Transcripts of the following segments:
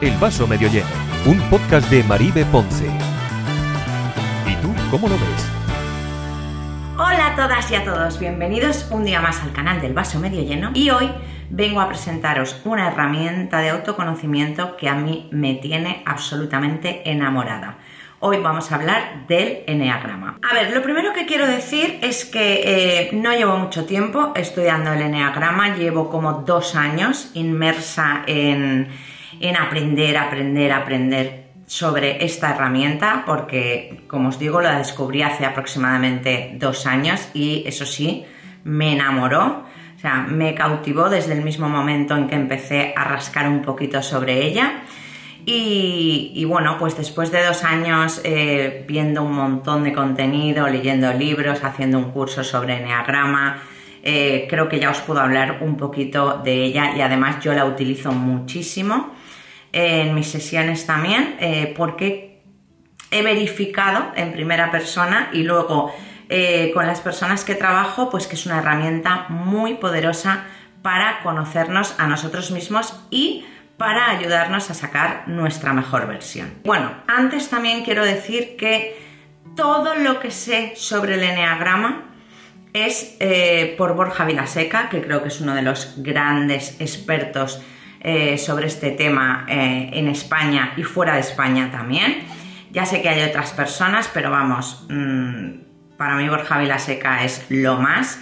El vaso medio lleno, un podcast de Maribe Ponce. ¿Y tú cómo lo ves? Hola a todas y a todos, bienvenidos un día más al canal del vaso medio lleno y hoy vengo a presentaros una herramienta de autoconocimiento que a mí me tiene absolutamente enamorada. Hoy vamos a hablar del Enneagrama. A ver, lo primero que quiero decir es que eh, no llevo mucho tiempo estudiando el Enneagrama, llevo como dos años inmersa en, en aprender, aprender, aprender sobre esta herramienta porque, como os digo, la descubrí hace aproximadamente dos años y eso sí, me enamoró. O sea, me cautivó desde el mismo momento en que empecé a rascar un poquito sobre ella. Y, bueno, pues después de dos años eh, viendo un montón de contenido, leyendo libros, haciendo un curso sobre Enneagrama, eh, creo que ya os puedo hablar un poquito de ella y además yo la utilizo muchísimo en mis sesiones también eh, porque he verificado en primera persona y luego con las personas que trabajo pues que es una herramienta muy poderosa para conocernos a nosotros mismos y para ayudarnos a sacar nuestra mejor versión. Bueno, antes también quiero decir que todo lo que sé sobre el Enneagrama es eh, por Borja Vilaseca, que creo que es uno de los grandes expertos eh, sobre este tema eh, en España y fuera de España también. Ya sé que hay otras personas, pero vamos, mm, para mí Borja Vilaseca es lo más.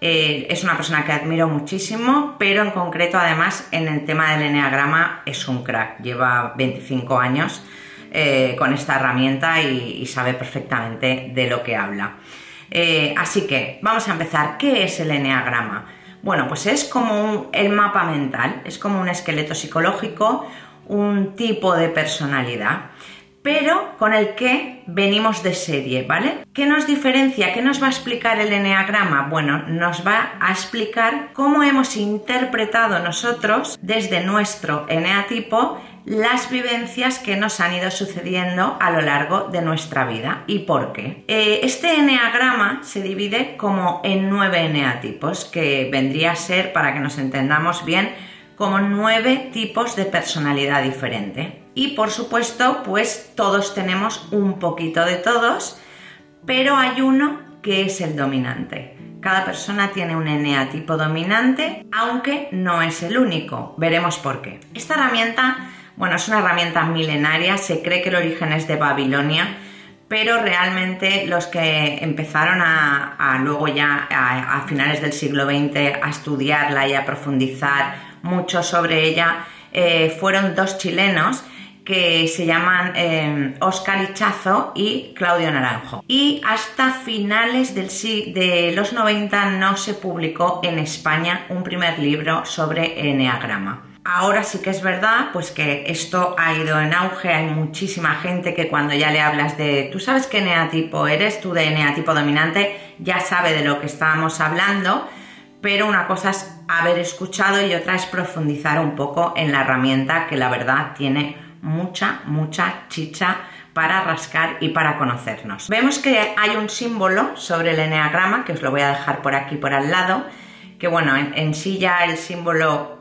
Eh, es una persona que admiro muchísimo, pero en concreto además en el tema del enneagrama es un crack. Lleva 25 años con esta herramienta y, sabe perfectamente de lo que habla. Así que vamos a empezar. ¿Qué es el enneagrama? Bueno, pues es como el mapa mental, es como un esqueleto psicológico, un tipo de personalidad pero con el que venimos de serie, ¿vale? ¿Qué nos diferencia? ¿Qué nos va a explicar el eneagrama? Bueno, nos va a explicar cómo hemos interpretado nosotros desde nuestro eneatipo las vivencias que nos han ido sucediendo a lo largo de nuestra vida y por qué. Eh, este eneagrama se divide como en nueve eneatipos, que vendría a ser, para que nos entendamos bien, como nueve tipos de personalidad diferente. Y por supuesto, pues todos tenemos un poquito de todos, pero hay uno que es el dominante. Cada persona tiene un eneatipo dominante, aunque no es el único. Veremos por qué. Esta herramienta, bueno, es una herramienta milenaria, se cree que el origen es de Babilonia, pero realmente los que empezaron a, luego ya a, finales del siglo XX a estudiarla y a profundizar mucho sobre ella eh, fueron dos chilenos que se llaman Oscar eh, Ichazo y Claudio Naranjo. Y hasta finales del, de los 90 no se publicó en España un primer libro sobre Enneagrama. Ahora sí que es verdad, pues que esto ha ido en auge, hay muchísima gente que cuando ya le hablas de, tú sabes qué eneatipo eres, tú de eneatipo dominante, ya sabe de lo que estábamos hablando, pero una cosa es haber escuchado y otra es profundizar un poco en la herramienta que la verdad tiene mucha, mucha chicha para rascar y para conocernos. Vemos que hay un símbolo sobre el eneagrama, que os lo voy a dejar por aquí por al lado, que bueno, en, sí ya el símbolo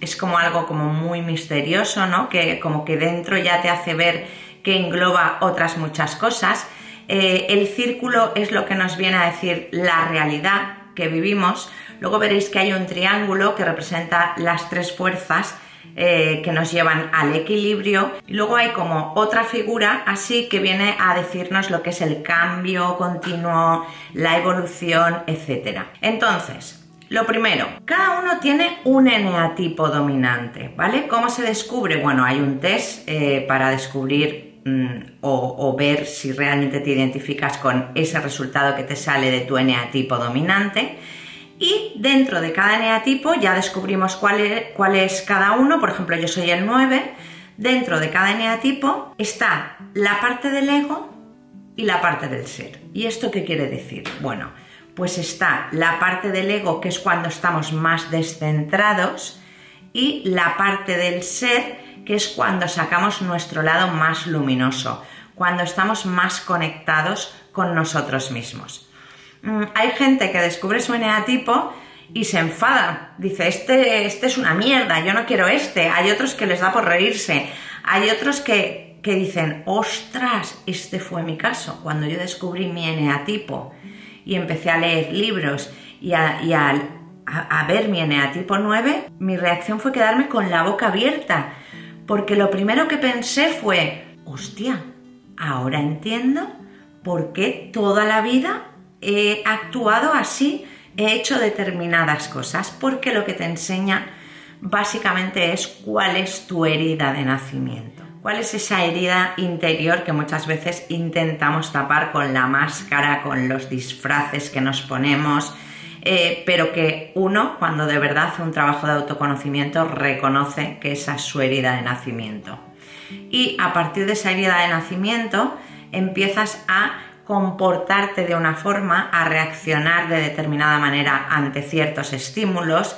es como algo como muy misterioso, ¿no? Que como que dentro ya te hace ver que engloba otras muchas cosas. Eh, el círculo es lo que nos viene a decir la realidad que vivimos, Luego veréis que hay un triángulo que representa las tres fuerzas eh, que nos llevan al equilibrio. Luego hay como otra figura así que viene a decirnos lo que es el cambio continuo, la evolución, etc. Entonces, lo primero, cada uno tiene un eneatipo dominante, ¿vale? ¿Cómo se descubre? Bueno, hay un test eh, para descubrir mm, o, ver si realmente te identificas con ese resultado que te sale de tu eneatipo dominante. Y dentro de cada eneatipo ya descubrimos cuál es, cada uno, por ejemplo yo soy el 9, dentro de cada eneatipo está la parte del ego y la parte del ser. ¿Y esto qué quiere decir? Bueno, pues está la parte del ego que es cuando estamos más descentrados y la parte del ser que es cuando sacamos nuestro lado más luminoso, cuando estamos más conectados con nosotros mismos. Mm, hay gente que descubre su eneatipo y se enfada. Dice, este, este es una mierda, yo no quiero este. Hay otros que les da por reírse. Hay otros que, que dicen, ostras, este fue mi caso. Cuando yo descubrí mi eneatipo y empecé a leer libros y a, a, a ver mi eneatipo 9, mi reacción fue quedarme con la boca abierta. Porque lo primero que pensé fue, hostia, ahora entiendo por qué toda la vida he actuado así, he hecho determinadas cosas, porque lo que te enseña básicamente es cuál es tu herida de nacimiento. ¿Cuál es esa herida interior que muchas veces intentamos tapar con la máscara, con los disfraces que nos ponemos, eh, pero que uno, cuando de verdad hace un trabajo de autoconocimiento, reconoce que esa es su herida de nacimiento? Y a partir de esa herida de nacimiento empiezas a comportarte de una forma, a reaccionar de determinada manera ante ciertos estímulos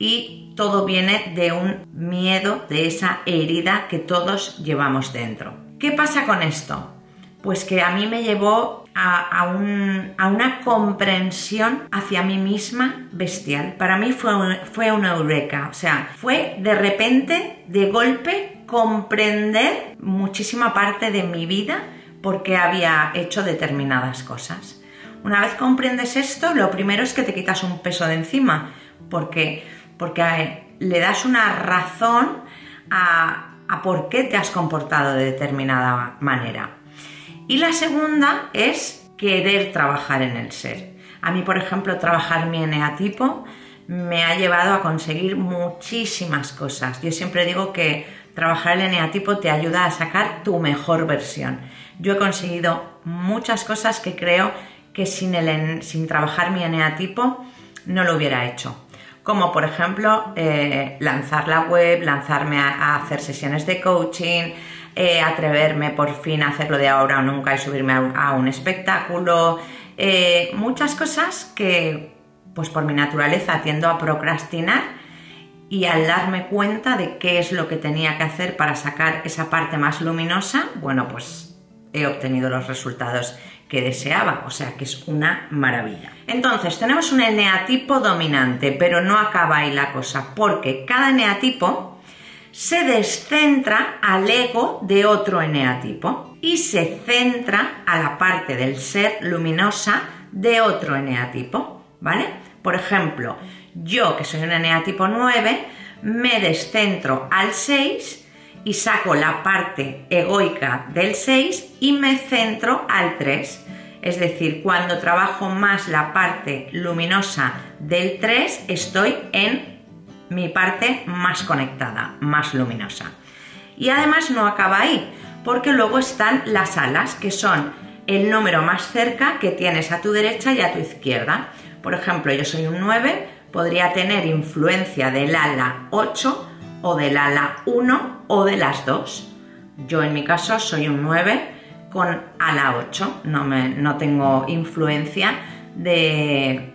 y todo viene de un miedo, de esa herida que todos llevamos dentro. ¿Qué pasa con esto? Pues que a mí me llevó a, una comprensión hacia mí misma bestial. Para mí fue, fue una eureka, o sea, fue de repente, de golpe, comprender muchísima parte de mi vida porque había hecho determinadas cosas. Una vez comprendes esto, lo primero es que te quitas un peso de encima, porque, porque le das una razón a, a por qué te has comportado de determinada manera. Y la segunda es querer trabajar en el ser. A mí, por ejemplo, trabajar mi eneatipo me ha llevado a conseguir muchísimas cosas. Yo siempre digo que trabajar el eneatipo te ayuda a sacar tu mejor versión. Yo he conseguido muchas cosas que creo que sin, el, sin trabajar mi eneatipo no lo hubiera hecho. Como por ejemplo eh, lanzar la web, lanzarme a, hacer sesiones de coaching, eh, atreverme por fin a hacerlo de ahora o nunca y subirme a un, espectáculo. Eh, muchas cosas que pues por mi naturaleza tiendo a procrastinar y al darme cuenta de qué es lo que tenía que hacer para sacar esa parte más luminosa, bueno, pues he obtenido los resultados que deseaba, o sea que es una maravilla. Entonces, tenemos un eneatipo dominante, pero no acaba ahí la cosa, porque cada eneatipo se descentra al ego de otro eneatipo y se centra a la parte del ser luminosa de otro eneatipo, ¿vale? Por ejemplo, yo que soy un eneatipo 9, me descentro al 6 y saco la parte egoica del 6 y me centro al 3. Es decir, cuando trabajo más la parte luminosa del 3, estoy en mi parte más conectada, más luminosa. Y además no acaba ahí, porque luego están las alas, que son el número más cerca que tienes a tu derecha y a tu izquierda. Por ejemplo, yo soy un 9, podría tener influencia del ala 8 o del ala 1 o de las dos. Yo en mi caso soy un 9 con ala 8, no, me, no tengo influencia de,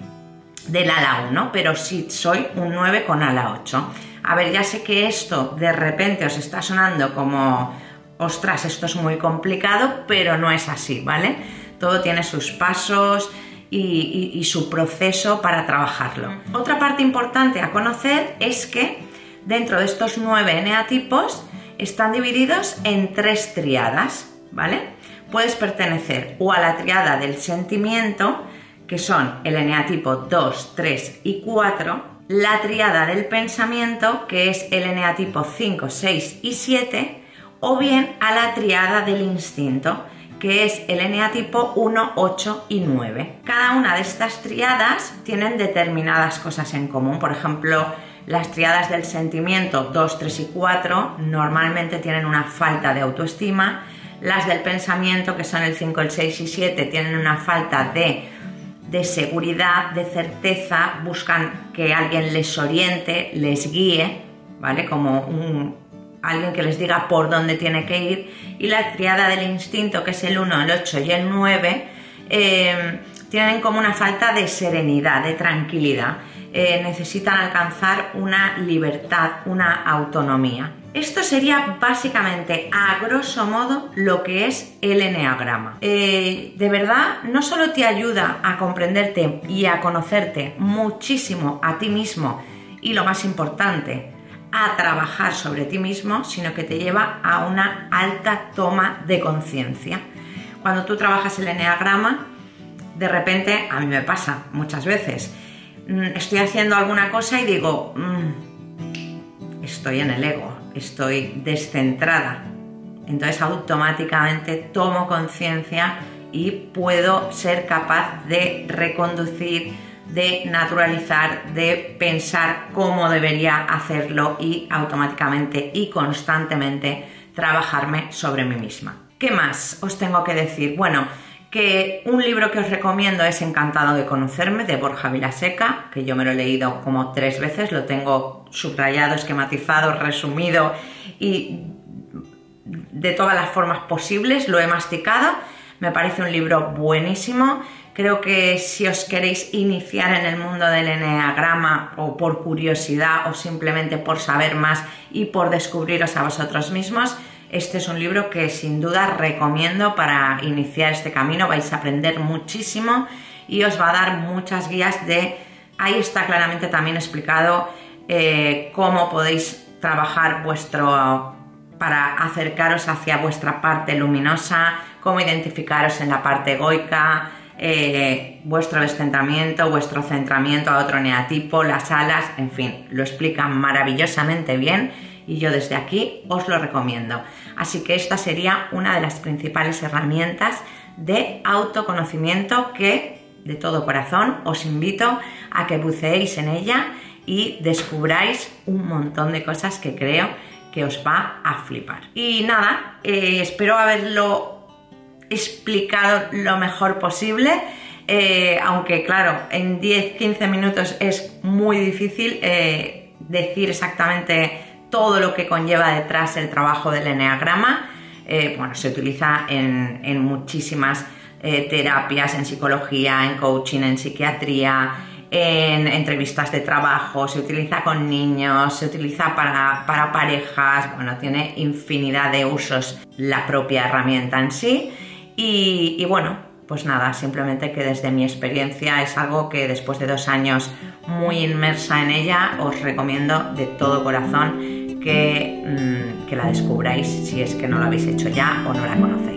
del ala 1, pero sí soy un 9 con ala 8. A ver, ya sé que esto de repente os está sonando como, ostras, esto es muy complicado, pero no es así, ¿vale? Todo tiene sus pasos y, y su proceso para trabajarlo. Otra parte importante a conocer es que dentro de estos nueve eneatipos están divididos en tres triadas, ¿vale? Puedes pertenecer o a la triada del sentimiento, que son el eneatipo 2, 3 y 4, la triada del pensamiento, que es el eneatipo 5, 6 y 7, o bien a la triada del instinto, que es el eneatipo 1, 8 y 9. Cada una de estas triadas tienen determinadas cosas en común, por ejemplo, las triadas del sentimiento 2, 3 y 4 normalmente tienen una falta de autoestima. Las del pensamiento, que son el 5, el 6 y 7, tienen una falta de, seguridad, de certeza, buscan que alguien les oriente, les guíe, ¿vale? Como un, alguien que les diga por dónde tiene que ir. Y la triada del instinto, que es el 1, el 8 y el 9, eh, tienen como una falta de serenidad, de tranquilidad. Eh, necesitan alcanzar una libertad, una autonomía. Esto sería básicamente, a grosso modo, lo que es el enneagrama. Eh, de verdad, no solo te ayuda a comprenderte y a conocerte muchísimo a ti mismo y lo más importante, a trabajar sobre ti mismo, sino que te lleva a una alta toma de conciencia. Cuando tú trabajas el enneagrama, de repente, a mí me pasa muchas veces, estoy haciendo alguna cosa y digo, mm, estoy en el ego, estoy descentrada. Entonces automáticamente tomo conciencia y puedo ser capaz de reconducir, de naturalizar, de pensar cómo debería hacerlo y automáticamente y constantemente trabajarme sobre mí misma. ¿Qué más os tengo que decir? Bueno, que un libro que os recomiendo es Encantado de conocerme de Borja Vilaseca, que yo me lo he leído como tres veces, lo tengo subrayado, esquematizado, resumido y de todas las formas posibles, lo he masticado. Me parece un libro buenísimo. Creo que si os queréis iniciar en el mundo del enneagrama o por curiosidad o simplemente por saber más y por descubriros a vosotros mismos, este es un libro que sin duda recomiendo para iniciar este camino. Vais a aprender muchísimo y os va a dar muchas guías de... Ahí está claramente también explicado eh, cómo podéis trabajar vuestro para acercaros hacia vuestra parte luminosa, cómo identificaros en la parte egoica, eh, vuestro descentramiento, vuestro centramiento a otro neatipo, las alas, en fin, lo explica maravillosamente bien y yo desde aquí os lo recomiendo. Así que esta sería una de las principales herramientas de autoconocimiento que de todo corazón os invito a que buceéis en ella y descubráis un montón de cosas que creo que os va a flipar. Y nada, eh, espero haberlo explicado lo mejor posible. Eh, aunque claro, en 10-15 minutos es muy difícil eh, decir exactamente todo lo que conlleva detrás el trabajo del eneagrama. Eh, bueno, se utiliza en, muchísimas eh, terapias, en psicología, en coaching, en psiquiatría, en entrevistas de trabajo, se utiliza con niños, se utiliza para, parejas, bueno, tiene infinidad de usos la propia herramienta en sí. Y bueno, pues nada, simplemente que desde mi experiencia es algo que después de dos años muy inmersa en ella os recomiendo de todo corazón que, mm, que la descubráis si es que no lo habéis hecho ya o no la conocéis.